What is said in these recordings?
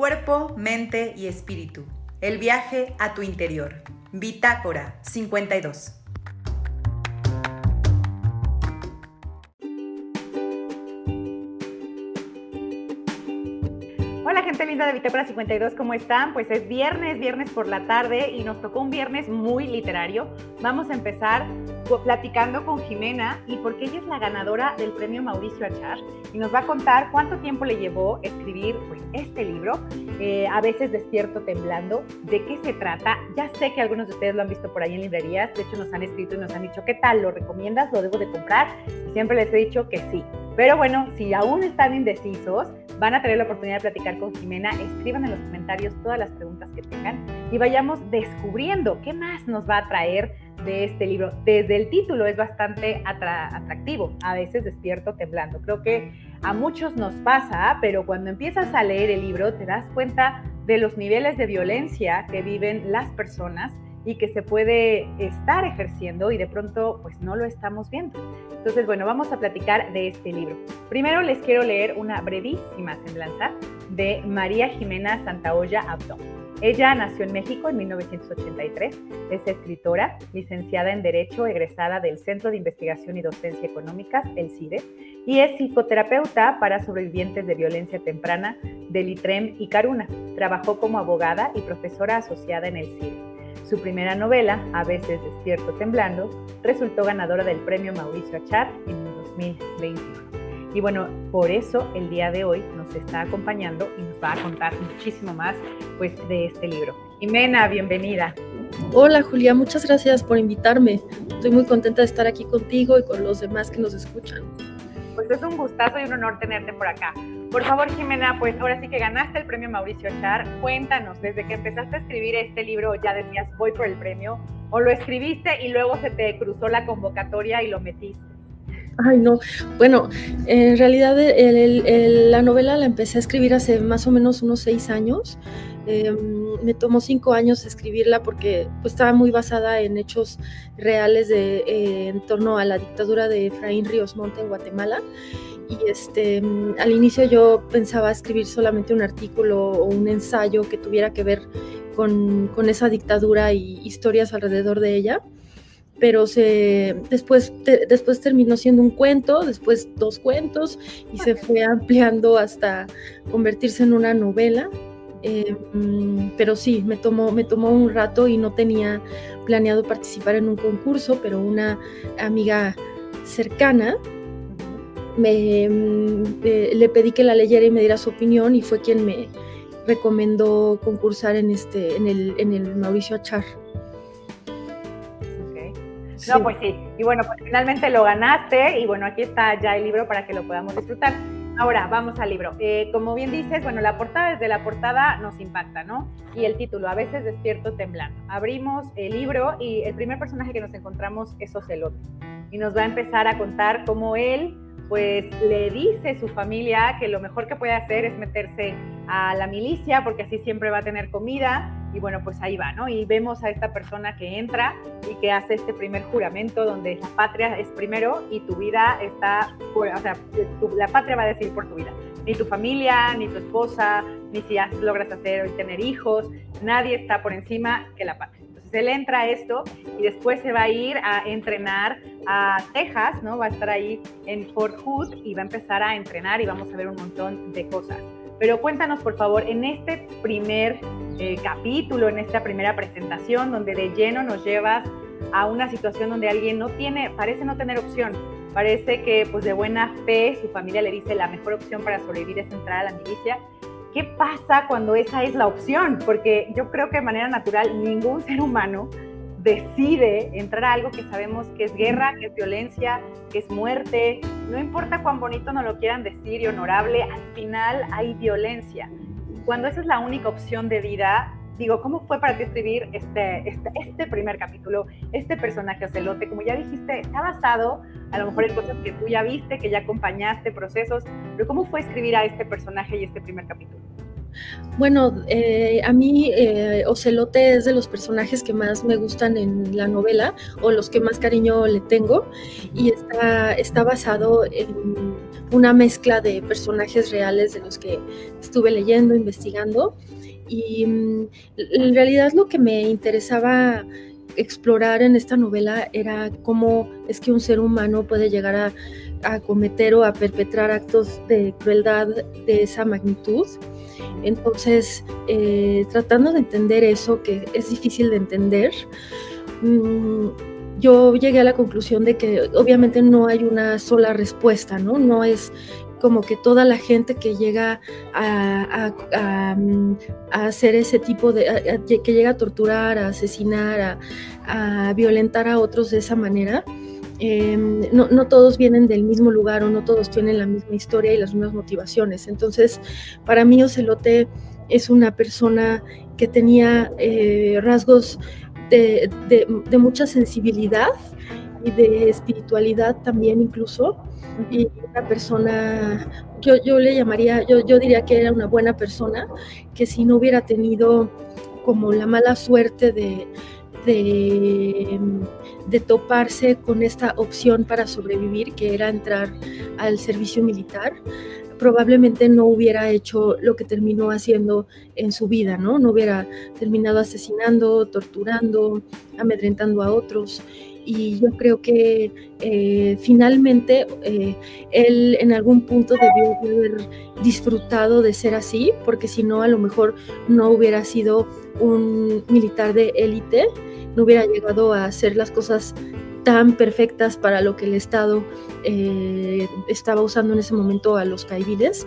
Cuerpo, mente y espíritu. El viaje a tu interior. Bitácora 52. Hola gente linda de Bitácora 52, ¿cómo están? Pues es viernes, viernes por la tarde y nos tocó un viernes muy literario. Vamos a empezar platicando con Jimena y porque ella es la ganadora del premio Mauricio Achar y nos va a contar cuánto tiempo le llevó escribir pues, este libro, eh, a veces despierto temblando, de qué se trata. Ya sé que algunos de ustedes lo han visto por ahí en librerías, de hecho nos han escrito y nos han dicho, ¿qué tal? ¿Lo recomiendas? ¿Lo debo de comprar? Y siempre les he dicho que sí. Pero bueno, si aún están indecisos, van a tener la oportunidad de platicar con Jimena. Escriban en los comentarios todas las preguntas que tengan y vayamos descubriendo qué más nos va a traer de este libro. Desde el título es bastante atractivo. A veces despierto temblando. Creo que a muchos nos pasa, pero cuando empiezas a leer el libro te das cuenta de los niveles de violencia que viven las personas y que se puede estar ejerciendo y de pronto pues no lo estamos viendo. Entonces, bueno, vamos a platicar de este libro. Primero les quiero leer una brevísima semblanza de María Jimena Santaolla Abdón. Ella nació en México en 1983, es escritora, licenciada en Derecho, egresada del Centro de Investigación y Docencia Económicas, el CIDE, y es psicoterapeuta para sobrevivientes de violencia temprana del ITREM y Caruna. Trabajó como abogada y profesora asociada en el CIDE. Su primera novela, A veces despierto temblando, resultó ganadora del premio Mauricio Achar en 2021. Y bueno, por eso el día de hoy nos está acompañando y nos va a contar muchísimo más pues, de este libro. Jimena, bienvenida. Hola Julia, muchas gracias por invitarme. Estoy muy contenta de estar aquí contigo y con los demás que nos escuchan. Pues es un gustazo y un honor tenerte por acá. Por favor, Jimena, pues ahora sí que ganaste el premio Mauricio Char. Cuéntanos, desde que empezaste a escribir este libro, ya decías, voy por el premio, o lo escribiste y luego se te cruzó la convocatoria y lo metiste. Ay, no. Bueno, en realidad la novela la empecé a escribir hace más o menos unos seis años. Em, me tomó cinco años escribirla porque pues, estaba muy basada en hechos reales de, eh, en torno a la dictadura de Efraín Ríos Monte en Guatemala y este, al inicio yo pensaba escribir solamente un artículo o un ensayo que tuviera que ver con, esa dictadura y historias alrededor de ella, pero se, después, después terminó siendo un cuento, después dos cuentos y se fue ampliando hasta convertirse en una novela. Eh, mm, pero sí, me tomó, me tomó un rato y no tenía planeado participar en un concurso, pero una amiga cercana me, mm, eh, le pedí que la leyera y me diera su opinión y fue quien me recomendó concursar en este en el, en el Mauricio Achar. No, pues sí. Y bueno, pues finalmente lo ganaste y bueno, aquí está ya el libro para que lo podamos disfrutar. Ahora, vamos al libro. Eh, como bien dices, bueno, la portada, desde la portada nos impacta, ¿no? Y el título, a veces despierto temblando. Abrimos el libro y el primer personaje que nos encontramos es Ocelote. Y nos va a empezar a contar cómo él pues le dice su familia que lo mejor que puede hacer es meterse a la milicia porque así siempre va a tener comida y bueno, pues ahí va, ¿no? Y vemos a esta persona que entra y que hace este primer juramento donde la patria es primero y tu vida está, o sea, la patria va a decir por tu vida. Ni tu familia, ni tu esposa, ni si logras hacer y tener hijos, nadie está por encima que la patria él entra a esto y después se va a ir a entrenar a Texas, ¿no? Va a estar ahí en Fort Hood y va a empezar a entrenar y vamos a ver un montón de cosas. Pero cuéntanos, por favor, en este primer eh, capítulo, en esta primera presentación, donde de lleno nos llevas a una situación donde alguien no tiene, parece no tener opción, parece que pues de buena fe su familia le dice la mejor opción para sobrevivir es entrar a la milicia ¿Qué pasa cuando esa es la opción? Porque yo creo que de manera natural ningún ser humano decide entrar a algo que sabemos que es guerra, que es violencia, que es muerte. No importa cuán bonito nos lo quieran decir y honorable, al final hay violencia. Cuando esa es la única opción de vida, digo, ¿cómo fue para ti escribir este, este, este primer capítulo, este personaje Ocelote? Como ya dijiste, está basado a lo mejor en cosas que tú ya viste, que ya acompañaste, procesos, pero ¿cómo fue escribir a este personaje y este primer capítulo? Bueno, eh, a mí eh, Ocelote es de los personajes que más me gustan en la novela o los que más cariño le tengo y está, está basado en una mezcla de personajes reales de los que estuve leyendo, investigando y mm, en realidad lo que me interesaba explorar en esta novela era cómo es que un ser humano puede llegar a, cometer o a perpetrar actos de crueldad de esa magnitud. Entonces, eh, tratando de entender eso, que es difícil de entender, mm, yo llegué a la conclusión de que obviamente no hay una sola respuesta, ¿no? No es como que toda la gente que llega a, hacer ese tipo de, que llega a torturar, a asesinar, a, violentar a otros de esa manera, em, no, todos vienen del mismo lugar o no todos tienen la misma historia y las mismas motivaciones. Entonces, para mí Ocelote es una persona que tenía eh, rasgos de, de mucha sensibilidad y de espiritualidad también incluso y una persona, yo, yo le llamaría, yo, yo diría que era una buena persona, que si no hubiera tenido como la mala suerte de, de, toparse con esta opción para sobrevivir, que era entrar al servicio militar, probablemente no hubiera hecho lo que terminó haciendo en su vida, ¿no? No hubiera terminado asesinando, torturando, amedrentando a otros y yo creo que eh, finalmente eh, él en algún punto debió haber disfrutado de ser así, porque si no, a lo mejor no hubiera sido un militar de élite, no hubiera llegado a hacer las cosas tan perfectas para lo que el Estado eh, estaba usando en ese momento a los caiviles,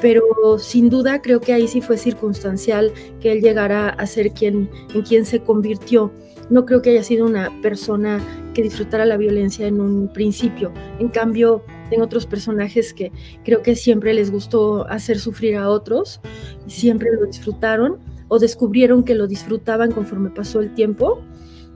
pero sin duda creo que ahí sí fue circunstancial que él llegara a ser quien, en quien se convirtió no creo que haya sido una persona que disfrutara la violencia en un principio. En cambio, en otros personajes que creo que siempre les gustó hacer sufrir a otros, siempre lo disfrutaron o descubrieron que lo disfrutaban conforme pasó el tiempo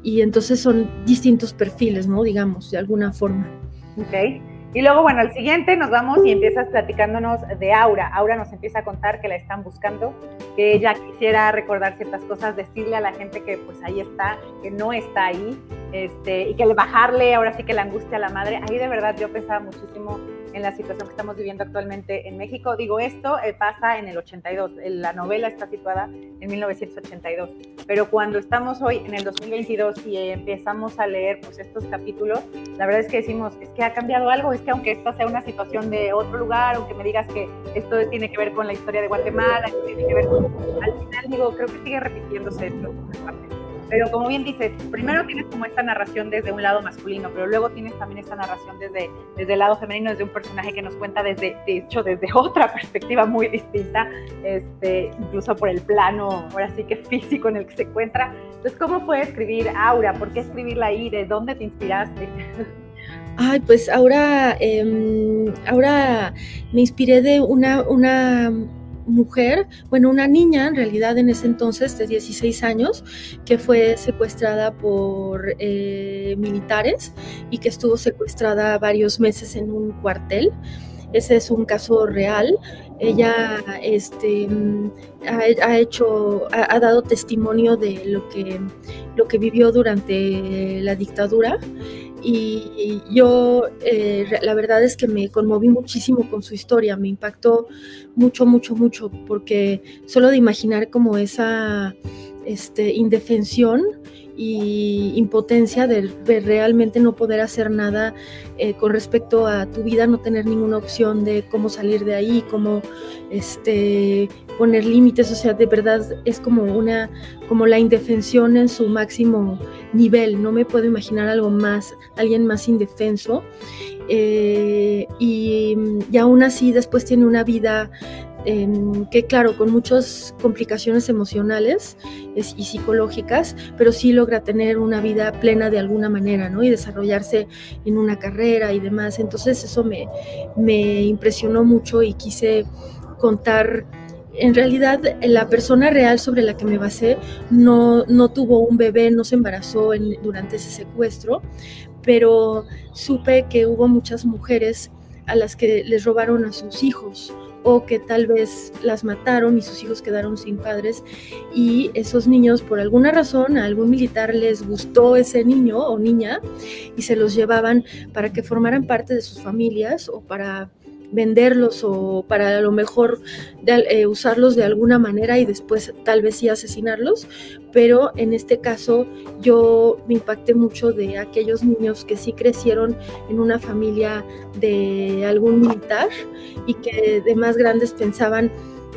y entonces son distintos perfiles, ¿no? Digamos, de alguna forma. Ok. Y luego, bueno, al siguiente nos vamos y empiezas platicándonos de Aura. Aura nos empieza a contar que la están buscando, que ella quisiera recordar ciertas cosas, decirle a la gente que pues ahí está, que no está ahí, este, y que bajarle ahora sí que la angustia a la madre. Ahí de verdad yo pensaba muchísimo en la situación que estamos viviendo actualmente en México. Digo, esto eh, pasa en el 82, la novela está situada en 1982, pero cuando estamos hoy en el 2022 y empezamos a leer pues estos capítulos, la verdad es que decimos, es que ha cambiado algo, es que aunque esta sea una situación de otro lugar, aunque me digas que esto tiene que ver con la historia de Guatemala, que tiene que ver con, al final digo, creo que sigue repitiéndose esto. Pero como bien dices, primero tienes como esta narración desde un lado masculino, pero luego tienes también esta narración desde, desde el lado femenino, desde un personaje que nos cuenta desde, de hecho, desde otra perspectiva muy distinta, este, incluso por el plano, ahora sí que físico en el que se encuentra. Entonces, ¿cómo fue escribir Aura? ¿Por qué escribirla ahí? ¿De dónde te inspiraste? Ay, pues ahora, em, ahora me inspiré de una, una mujer, bueno, una niña en realidad en ese entonces de 16 años, que fue secuestrada por eh, militares y que estuvo secuestrada varios meses en un cuartel. Ese es un caso real. Ella este, ha, hecho, ha, dado testimonio de lo que, lo que vivió durante la dictadura y yo eh, la verdad es que me conmoví muchísimo con su historia, me impactó mucho, mucho, mucho, porque solo de imaginar como esa este, indefensión y impotencia de, realmente no poder hacer nada eh, con respecto a tu vida, no tener ninguna opción de cómo salir de ahí, cómo este, poner límites, o sea, de verdad es como una, como la indefensión en su máximo nivel, no me puedo imaginar algo más, alguien más indefenso. Eh, y, y aún así después tiene una vida que claro, con muchas complicaciones emocionales y psicológicas, pero sí logra tener una vida plena de alguna manera, ¿no? Y desarrollarse en una carrera y demás. Entonces eso me, me impresionó mucho y quise contar en realidad la persona real sobre la que me basé no, no tuvo un bebé, no se embarazó durante ese secuestro, pero supe que hubo muchas mujeres a las que les robaron a sus hijos o que tal vez las mataron y sus hijos quedaron sin padres y esos niños por alguna razón a algún militar les gustó ese niño o niña y se los llevaban para que formaran parte de sus familias o para venderlos o para a lo mejor eh, usarlos de alguna manera y después tal vez sí asesinarlos, pero en este caso yo me impacté mucho de aquellos niños que sí crecieron en una familia de algún militar y que de más grandes pensaban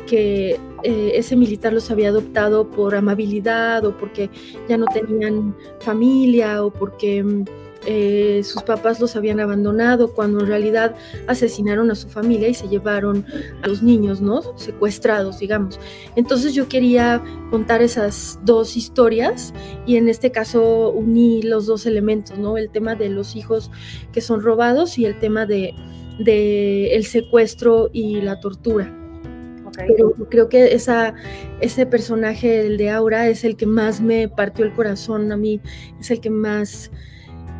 que eh, ese militar los había adoptado por amabilidad o porque ya no tenían familia o porque mm, eh, sus papás los habían abandonado cuando en realidad asesinaron a su familia y se llevaron a los niños, ¿no? Secuestrados, digamos. Entonces yo quería contar esas dos historias y en este caso uní los dos elementos, ¿no? El tema de los hijos que son robados y el tema de, el secuestro y la tortura. Pero creo que esa, ese personaje, el de Aura, es el que más me partió el corazón a mí, es el que más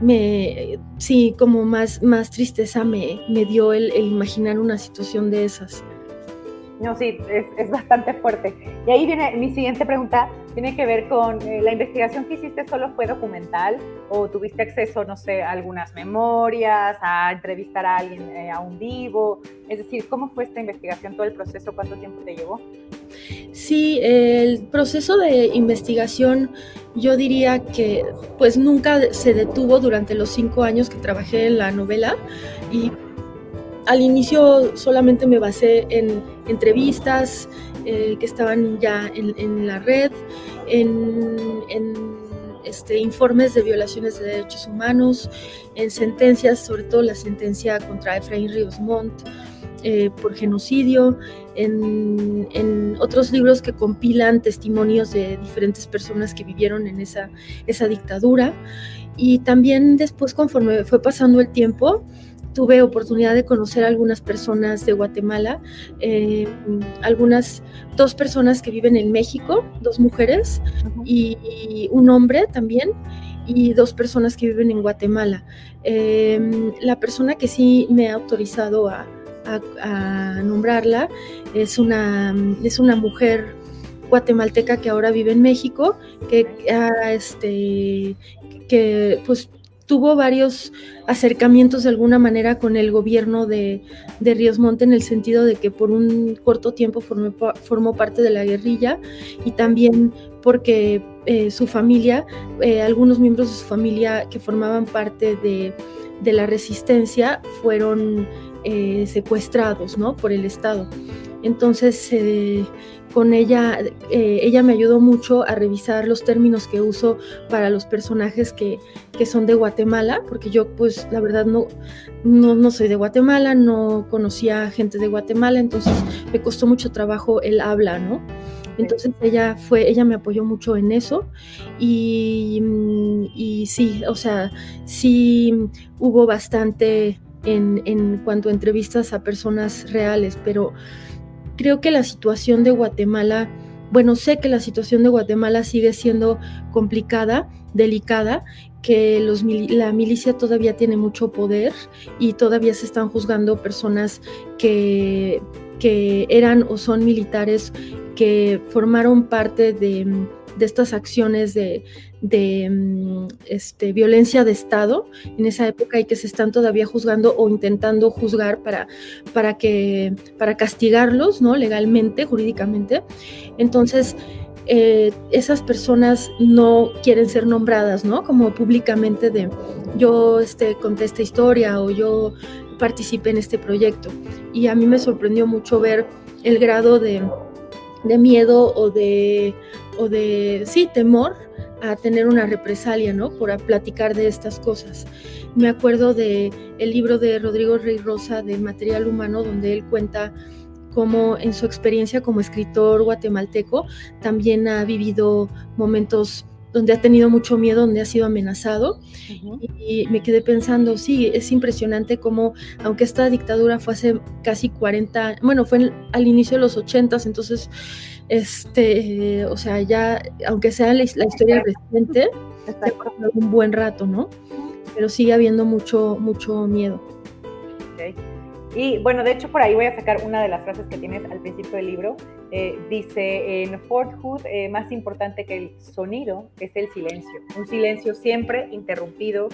me, sí, como más, más tristeza me, me dio el, imaginar una situación de esas. No, sí, es, es, bastante fuerte. Y ahí viene mi siguiente pregunta, tiene que ver con eh, la investigación que hiciste, ¿solo fue documental o tuviste acceso, no sé, a algunas memorias, a entrevistar a alguien eh, a un vivo? Es decir, ¿cómo fue esta investigación, todo el proceso, cuánto tiempo te llevó? Sí, el proceso de investigación yo diría que pues nunca se detuvo durante los cinco años que trabajé en la novela y al inicio solamente me basé en entrevistas eh, que estaban ya en, la red, en, este, informes de violaciones de derechos humanos, en sentencias, sobre todo la sentencia contra Efraín Ríos Montt eh, por genocidio, en, otros libros que compilan testimonios de diferentes personas que vivieron en esa, esa dictadura. Y también después, conforme fue pasando el tiempo, tuve oportunidad de conocer a algunas personas de Guatemala, eh, algunas, dos personas que viven en México, dos mujeres y, un hombre también, y dos personas que viven en Guatemala. Eh, la persona que sí me ha autorizado a, a, nombrarla. Es una, es una mujer guatemalteca que ahora vive en México, que, este, que pues tuvo varios acercamientos de alguna manera con el gobierno de, de Ríos Monte en el sentido de que por un corto tiempo formó, parte de la guerrilla y también porque eh, su familia, eh, algunos miembros de su familia que formaban parte de, de la resistencia fueron eh, secuestrados ¿no? por el Estado. Entonces, eh, con ella, eh, ella me ayudó mucho a revisar los términos que uso para los personajes que, que, son de Guatemala, porque yo, pues, la verdad no, no, no, soy de Guatemala, no conocía gente de Guatemala, entonces me costó mucho trabajo el habla, ¿no? Entonces ella fue, ella me apoyó mucho en eso y, y sí, o sea, sí hubo bastante en, cuanto a entrevistas a personas reales, pero creo que la situación de Guatemala, bueno, sé que la situación de Guatemala sigue siendo complicada, delicada, que la milicia todavía tiene mucho poder y todavía se están juzgando personas que, que eran o son militares que formaron parte de de estas acciones de, mm, este, violencia de Estado en esa época y que se están todavía juzgando o intentando juzgar para, para, que, para castigarlos ¿no? legalmente, jurídicamente. Entonces, eh, esas personas no quieren ser nombradas, ¿no? Como públicamente de yo este, conté esta historia o yo participé en este proyecto. Y a mí me sorprendió mucho ver el grado de, de miedo o de, o de, sí, temor a tener una represalia, ¿no? Por platicar de estas cosas. Me acuerdo de libro de Rodrigo Rey Rosa de Material Humano, donde él cuenta cómo en su experiencia como escritor guatemalteco también ha vivido momentos donde ha tenido mucho miedo, donde ha sido amenazado. y, me quedé pensando, sí, es impresionante cómo, aunque esta dictadura fue hace casi 40, bueno, fue al inicio de los 80, entonces, este, o sea, ya, aunque sea la, historia reciente, un buen rato, ¿no? Pero sigue habiendo mucho, mucho miedo. Y bueno, de hecho por ahí voy a sacar una de las frases que tienes al principio del libro. Eh, dice, en Fort Hood, eh, más importante que el sonido es el silencio. Un silencio siempre interrumpido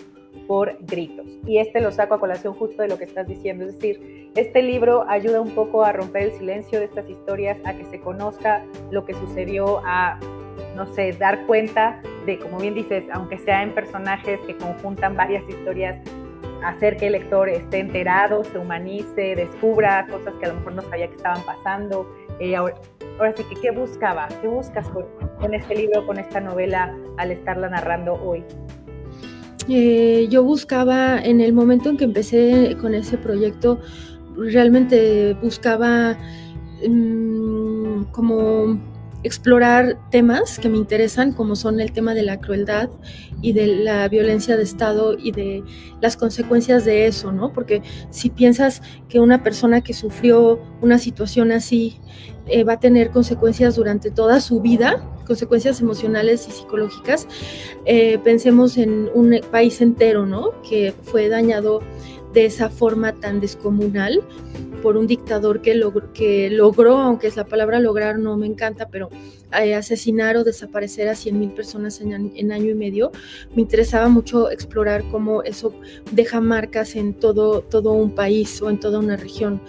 por gritos. Y este lo saco a colación justo de lo que estás diciendo. Es decir, este libro ayuda un poco a romper el silencio de estas historias, a que se conozca lo que sucedió, a, no sé, dar cuenta de, como bien dices, aunque sea en personajes que conjuntan varias historias, hacer que el lector esté enterado, se humanice, descubra cosas que a lo mejor no sabía que estaban pasando. Eh, ahora, sí que, ¿qué buscaba? ¿Qué buscas con, este libro, con esta novela, al estarla narrando hoy? Eh, yo buscaba, en el momento en que empecé con ese proyecto, realmente buscaba mm, como explorar temas que me interesan, como son el tema de la crueldad y de la violencia de Estado y de las consecuencias de eso, ¿no? Porque si piensas que una persona que sufrió una situación así eh, va a tener consecuencias durante toda su vida, consecuencias emocionales y psicológicas, eh, pensemos en un país entero, ¿no? Que fue dañado de esa forma tan descomunal por un dictador que, logró, que logró, aunque es la palabra lograr no me encanta, pero eh, asesinar o desaparecer a 100.000 personas en, en, año y medio, me interesaba mucho explorar cómo eso deja marcas en todo, todo un país o en toda una región.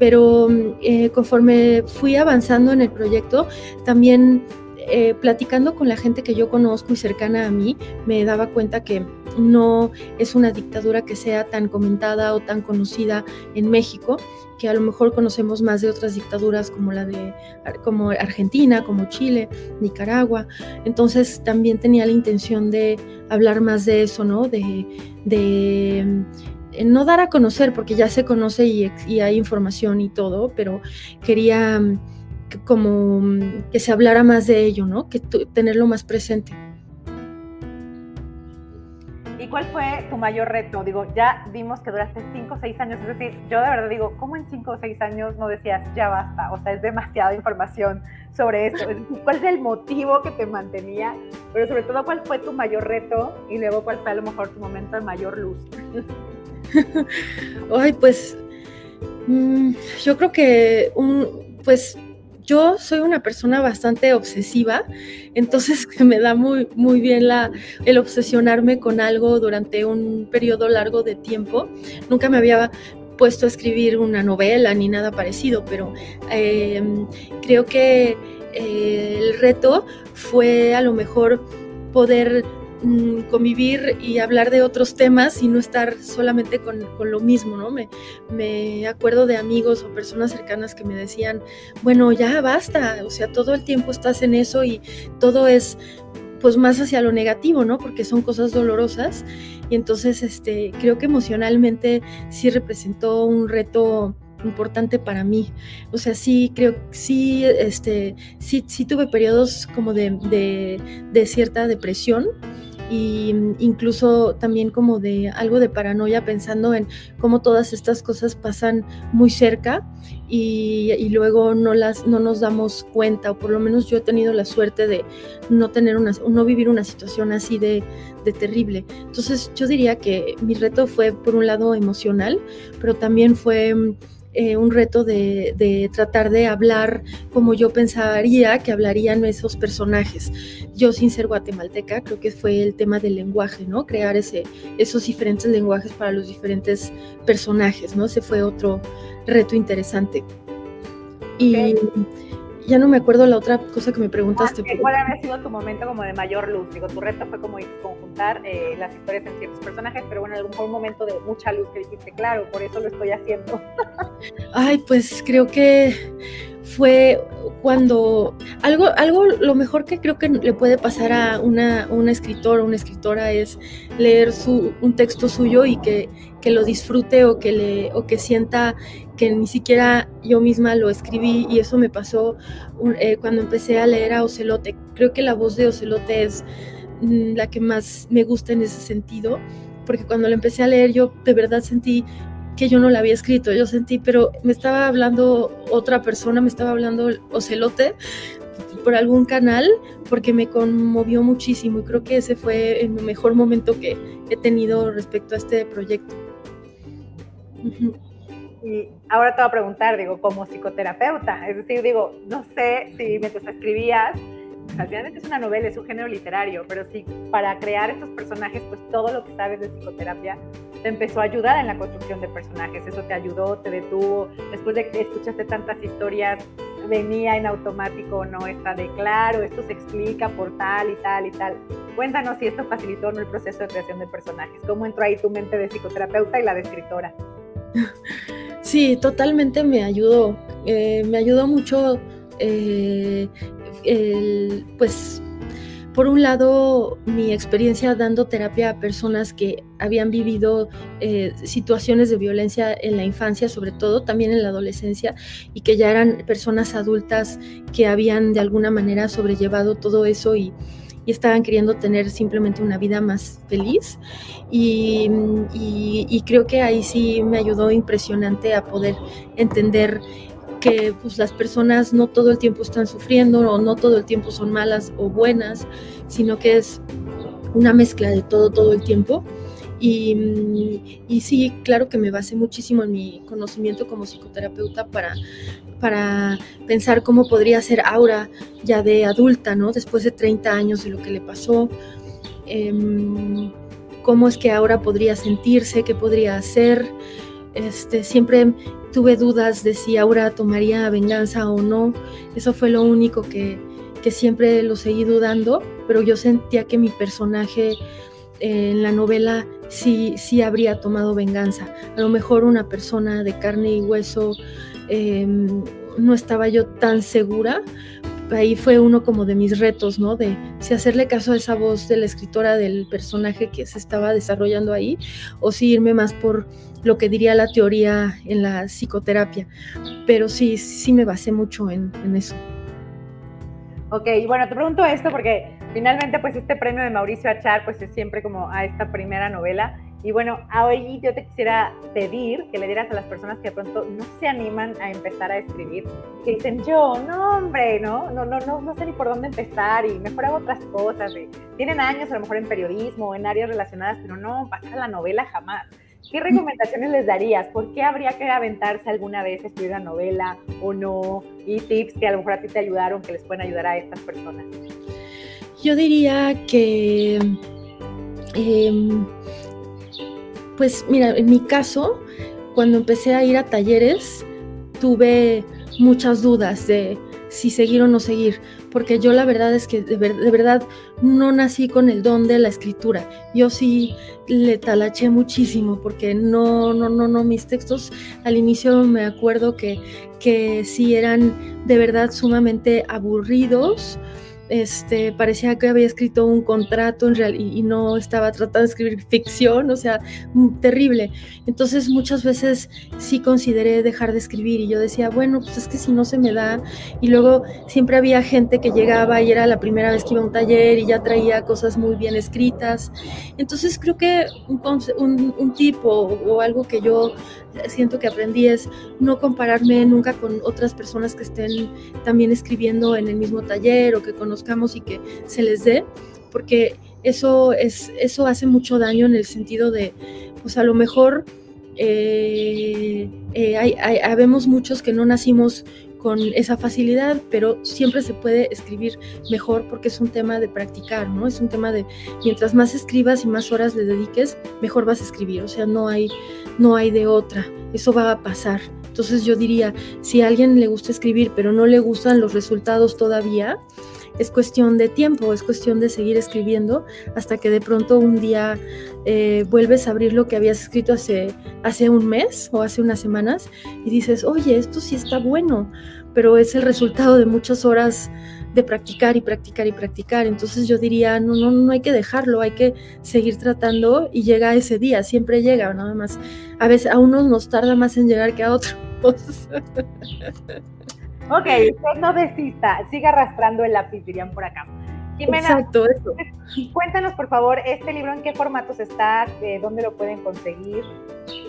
Pero eh, conforme fui avanzando en el proyecto, también eh, platicando con la gente que yo conozco y cercana a mí, me daba cuenta que no es una dictadura que sea tan comentada o tan conocida en México, que a lo mejor conocemos más de otras dictaduras como la de como Argentina, como Chile, Nicaragua. Entonces también tenía la intención de hablar más de eso, ¿no? De, de eh, no dar a conocer, porque ya se conoce y, y hay información y todo, pero quería como mm, que se hablara más de ello, ¿no? Que tenerlo más presente. ¿Y cuál fue tu mayor reto? Digo, ya vimos que duraste 5 o 6 años, es decir, yo de verdad digo, ¿cómo en 5 o 6 años no decías, ya basta? O sea, es demasiada información sobre esto. ¿Cuál es el motivo que te mantenía? Pero sobre todo, ¿cuál fue tu mayor reto? Y luego, ¿cuál fue a lo mejor tu momento de mayor luz? Ay, pues, mm, yo creo que un, pues yo soy una persona bastante obsesiva, entonces me da muy, muy bien la, el obsesionarme con algo durante un periodo largo de tiempo. Nunca me había puesto a escribir una novela ni nada parecido, pero em, creo que eh, el reto fue a lo mejor poder convivir y hablar de otros temas y no estar solamente con, lo mismo, ¿no? Me, me, acuerdo de amigos o personas cercanas que me decían, bueno, ya basta, o sea, todo el tiempo estás en eso y todo es pues más hacia lo negativo, ¿no? Porque son cosas dolorosas y entonces este creo que emocionalmente sí representó un reto importante para mí. O sea, sí creo, sí, este, sí, sí tuve periodos como de, de, de cierta depresión y incluso también como de algo de paranoia pensando en cómo todas estas cosas pasan muy cerca y, luego no las no nos damos cuenta o por lo menos yo he tenido la suerte de no tener una no vivir una situación así de, de terrible. Entonces yo diría que mi reto fue por un lado emocional pero también fue eh, un reto de, tratar de hablar como yo pensaría que hablarían esos personajes. Yo sin ser guatemalteca creo que fue el tema del lenguaje, ¿no? Crear ese, esos diferentes lenguajes para los diferentes personajes, ¿no? Ese fue otro reto interesante. Y ya no me acuerdo la otra cosa que me preguntaste. Ah, ¿Cuál había sido tu momento como de mayor luz? Digo, tu reto fue como conjuntar eh, las historias en ciertos personajes, pero bueno, algún momento de mucha luz que dijiste, claro, por eso lo estoy haciendo. Ay, pues creo que fue cuando algo, algo, lo mejor que creo que le puede pasar a una, una escritora o una escritora es leer su, un texto suyo y que, que, lo disfrute o que, le, o que sienta que ni siquiera yo misma lo escribí y eso me pasó eh, cuando empecé a leer a Ocelote. Creo que la voz de Ocelote es mm, la que más me gusta en ese sentido, porque cuando lo empecé a leer yo de verdad sentí que yo no la había escrito, yo sentí, pero me estaba hablando otra persona, me estaba hablando Ocelote por algún canal, porque me conmovió muchísimo y creo que ese fue el mejor momento que he tenido respecto a este proyecto. Y ahora te voy a preguntar, digo, como psicoterapeuta, es decir, digo, no sé si mientras escribías, al final es una novela, es un género literario, pero sí, para crear estos personajes, pues todo lo que sabes de psicoterapia te empezó a ayudar en la construcción de personajes, eso te ayudó, te detuvo, después de que escuchaste tantas historias, venía en automático, no está de claro, esto se explica por tal y tal y tal. Cuéntanos si esto facilitó o no el proceso de creación de personajes, cómo entró ahí tu mente de psicoterapeuta y la de escritora. Sí, totalmente me ayudó. Eh, me ayudó mucho, eh, pues, por un lado, mi experiencia dando terapia a personas que habían vivido eh, situaciones de violencia en la infancia, sobre todo, también en la adolescencia, y que ya eran personas adultas que habían de alguna manera sobrellevado todo eso y, y estaban queriendo tener simplemente una vida más feliz. Y, creo que ahí sí me ayudó impresionante a poder entender que pues, las personas no todo el tiempo están sufriendo o no todo el tiempo son malas o buenas, sino que es una mezcla de todo todo el tiempo. Y, y, sí, claro que me basé muchísimo en mi conocimiento como psicoterapeuta para, para pensar cómo podría ser Aura ya de adulta, ¿no? Después de 30 años de lo que le pasó. Em, cómo es que Aura podría sentirse, qué podría hacer. Este, siempre tuve dudas de si Aura tomaría venganza o no. Eso fue lo único que, que siempre lo seguí dudando, pero yo sentía que mi personaje en la novela sí, sí habría tomado venganza. A lo mejor una persona de carne y hueso em, no estaba yo tan segura. Ahí fue uno como de mis retos, ¿no? De si hacerle caso a esa voz de la escritora del personaje que se estaba desarrollando ahí o si irme más por lo que diría la teoría en la psicoterapia. Pero sí, sí me basé mucho en, en eso. Ok, bueno, te pregunto esto porque finalmente pues este premio de Mauricio Achar pues es siempre como a esta primera novela. Y bueno, hoy yo te quisiera pedir que le dieras a las personas que de pronto no se animan a empezar a escribir, que dicen yo, no hombre, no, no, no, no, no sé ni por dónde empezar y mejor hago otras cosas. tienen años a lo mejor en periodismo o en áreas relacionadas, pero no pasa la novela jamás. ¿Qué recomendaciones les darías? ¿Por qué habría que aventarse alguna vez a escribir una novela o no? Y tips que a lo mejor a ti te ayudaron, que les pueden ayudar a estas personas. Yo diría que, em, pues mira, en mi caso, cuando empecé a ir a talleres, tuve muchas dudas de si seguir o no seguir, porque yo la verdad es que de, verdad no nací con el don de la escritura. Yo sí le talaché muchísimo, porque no, no, no, no, mis textos al inicio me acuerdo que, que sí eran de verdad sumamente aburridos este, parecía que había escrito un contrato en real y, no estaba tratando de escribir ficción, o sea, mm, terrible. Entonces muchas veces sí consideré dejar de escribir y yo decía, bueno, pues es que si no se me da. Y luego siempre había gente que llegaba y era la primera vez que iba a un taller y ya traía cosas muy bien escritas. Entonces creo que un, un, tipo o algo que yo siento que aprendí es no compararme nunca con otras personas que estén también escribiendo en el mismo taller o que y que se les dé, porque eso, es, eso hace mucho daño en el sentido de, pues a lo mejor eh, eh, hay, habemos muchos que no nacimos con esa facilidad, pero siempre se puede escribir mejor porque es un tema de practicar, ¿no? Es un tema de mientras más escribas y más horas le dediques, mejor vas a escribir, o sea, no hay no hay de otra, eso va a pasar. Entonces yo diría, si a alguien le gusta escribir pero no le gustan los resultados todavía, es cuestión de tiempo, es cuestión de seguir escribiendo hasta que de pronto un día eh, vuelves a abrir lo que habías escrito hace, hace un mes o hace unas semanas y dices, oye, esto sí está bueno, pero es el resultado de muchas horas de practicar y practicar y practicar. Entonces yo diría, no, no, no hay que dejarlo, hay que seguir tratando y llega ese día, siempre llega, nada más. A veces a unos nos tarda más en llegar que a otros. Ok, usted no desista, siga arrastrando el lápiz, dirían por acá. Jimena, Exacto, eso. cuéntanos por favor este libro en qué formatos está, de dónde lo pueden conseguir.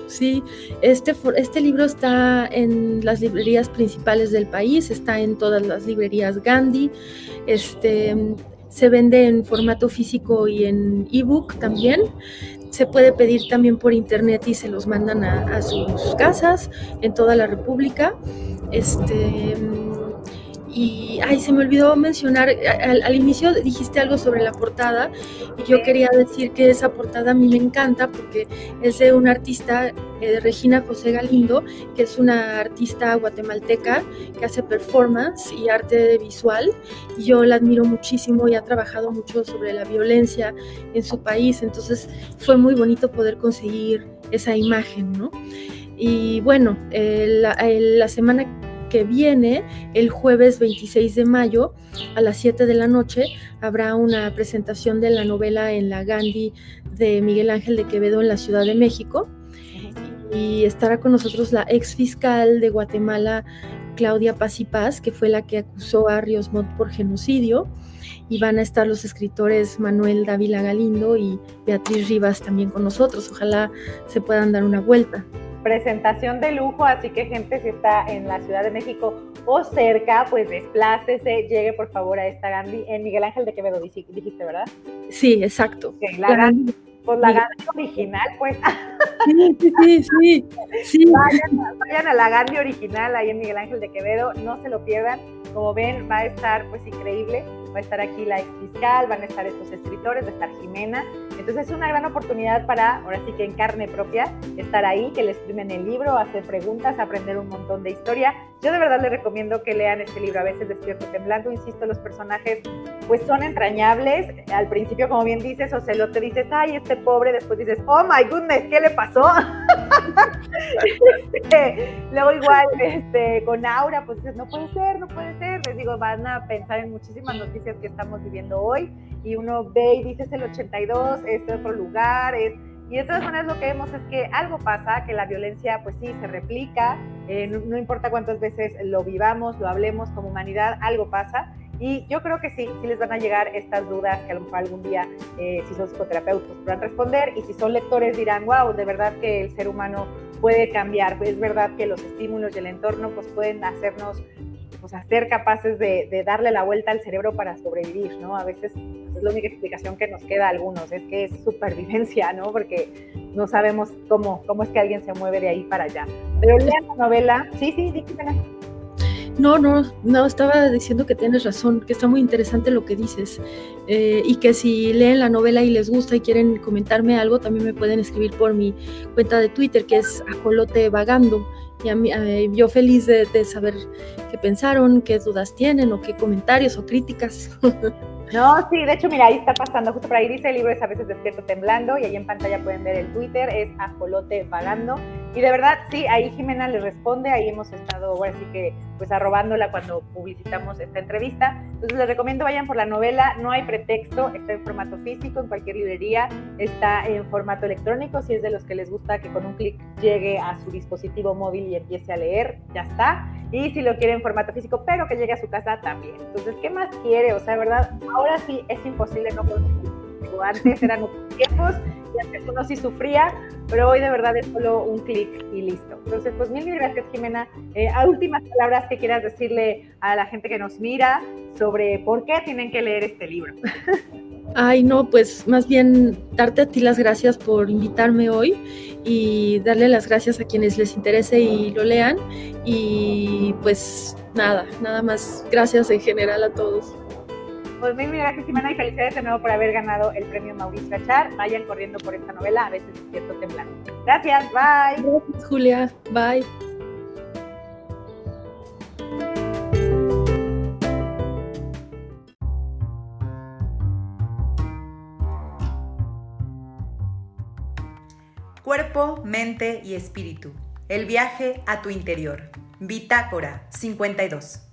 Sí, este, este libro está en las librerías principales del país, está en todas las librerías Gandhi, este, se vende en formato físico y en ebook también. se puede pedir también por internet y se los mandan a, a sus casas en toda la República. Este, y, ay, se me olvidó mencionar, al, inicio dijiste algo sobre la portada y yo quería decir que esa portada a mí me encanta porque es de una artista, eh, Regina José Galindo, que es una artista guatemalteca que hace performance y arte visual. Y yo la admiro muchísimo y ha trabajado mucho sobre la violencia en su país, entonces fue muy bonito poder conseguir esa imagen, ¿no? Y bueno, eh, la, eh, la semana que viene, el jueves 26 de mayo, a las 7 de la noche, habrá una presentación de la novela en la Gandhi de Miguel Ángel de Quevedo en la Ciudad de México. Y estará con nosotros la ex fiscal de Guatemala, Claudia Paz y Paz, que fue la que acusó a Ríos Montt por genocidio. Y van a estar los escritores Manuel Dávila Galindo y Beatriz Rivas también con nosotros. Ojalá se puedan dar una vuelta presentación de lujo, así que gente si está en la Ciudad de México o cerca, pues desplácese, llegue por favor a esta Gandhi en Miguel Ángel de Quevedo, dijiste, ¿verdad? Sí, exacto. la Gandhi, pues la Gandhi original, pues. Sí, sí, sí. sí. Vayan, vayan, a la Gandhi original ahí en Miguel Ángel de Quevedo, no se lo pierdan. Como ven, va a estar pues increíble va a estar aquí la ex fiscal, van a estar estos escritores, va a estar Jimena. Entonces es una gran oportunidad para, ahora sí que en carne propia, estar ahí, que les primen el libro, hacer preguntas, aprender un montón de historia. Yo de verdad les recomiendo que lean este libro, a veces despierto temblando, insisto, los personajes pues son entrañables. Al principio, como bien dices, o se lo te dices, ay, este pobre, después dices, oh my goodness, ¿qué le pasó? Este, luego igual este, con Aura, pues dices, no puede ser, no puede ser. Les digo, van a pensar en muchísimas noticias que estamos viviendo hoy y uno ve y dice es el 82, es otro lugar, es... Y de todas maneras lo que vemos es que algo pasa, que la violencia pues sí se replica, eh, no, importa cuántas veces lo vivamos, lo hablemos como humanidad, algo pasa. Y yo creo que sí, sí les van a llegar estas dudas que a lo mejor algún día, eh, si son psicoterapeutas, podrán responder. Y si son lectores, dirán, wow, de verdad que el ser humano puede cambiar. Es verdad que los estímulos y el entorno pues, pueden hacernos sea, ser capaces de, darle la vuelta al cerebro para sobrevivir, ¿no? A veces es la única explicación que nos queda a algunos, es que es supervivencia, ¿no? Porque no sabemos cómo, cómo es que alguien se mueve de ahí para allá. Pero lean la novela, sí, sí, dígame. No, no, no, estaba diciendo que tienes razón, que está muy interesante lo que dices. Eh, y que si leen la novela y les gusta y quieren comentarme algo, también me pueden escribir por mi cuenta de Twitter, que es Ajolote Vagando. Y a mí, yo feliz de, de, saber qué pensaron, qué dudas tienen o qué comentarios o críticas. No, sí, de hecho, mira, ahí está pasando, justo por ahí dice, el libro es a veces despierto temblando y ahí en pantalla pueden ver el Twitter, es ajolote vagando. Y de verdad, sí, ahí Jimena le responde, ahí hemos estado, bueno, así que pues arrobándola cuando publicitamos esta entrevista. Entonces les recomiendo vayan por la novela, no hay pretexto, está en formato físico, en cualquier librería, está en formato electrónico, si es de los que les gusta que con un clic llegue a su dispositivo móvil y empiece a leer, ya está. Y si lo quiere en formato físico, pero que llegue a su casa también. Entonces, ¿qué más quiere? O sea, ¿verdad? Ahora sí es imposible no conseguir. Antes eran otros tiempos y antes uno sí sufría, pero hoy de verdad es solo un clic y listo. Entonces, pues mil gracias, Jimena. Eh, a últimas palabras que quieras decirle a la gente que nos mira sobre por qué tienen que leer este libro. Ay, no, pues más bien darte a ti las gracias por invitarme hoy y darle las gracias a quienes les interese y lo lean. Y pues nada, nada más gracias en general a todos. Pues mil gracias, Jimena, y felicidades de nuevo por haber ganado el premio Mauricio Achar. Vayan corriendo por esta novela, a veces cierto temblando. Gracias, bye. Gracias, Julia. Bye. Cuerpo, mente y espíritu. El viaje a tu interior. Bitácora 52.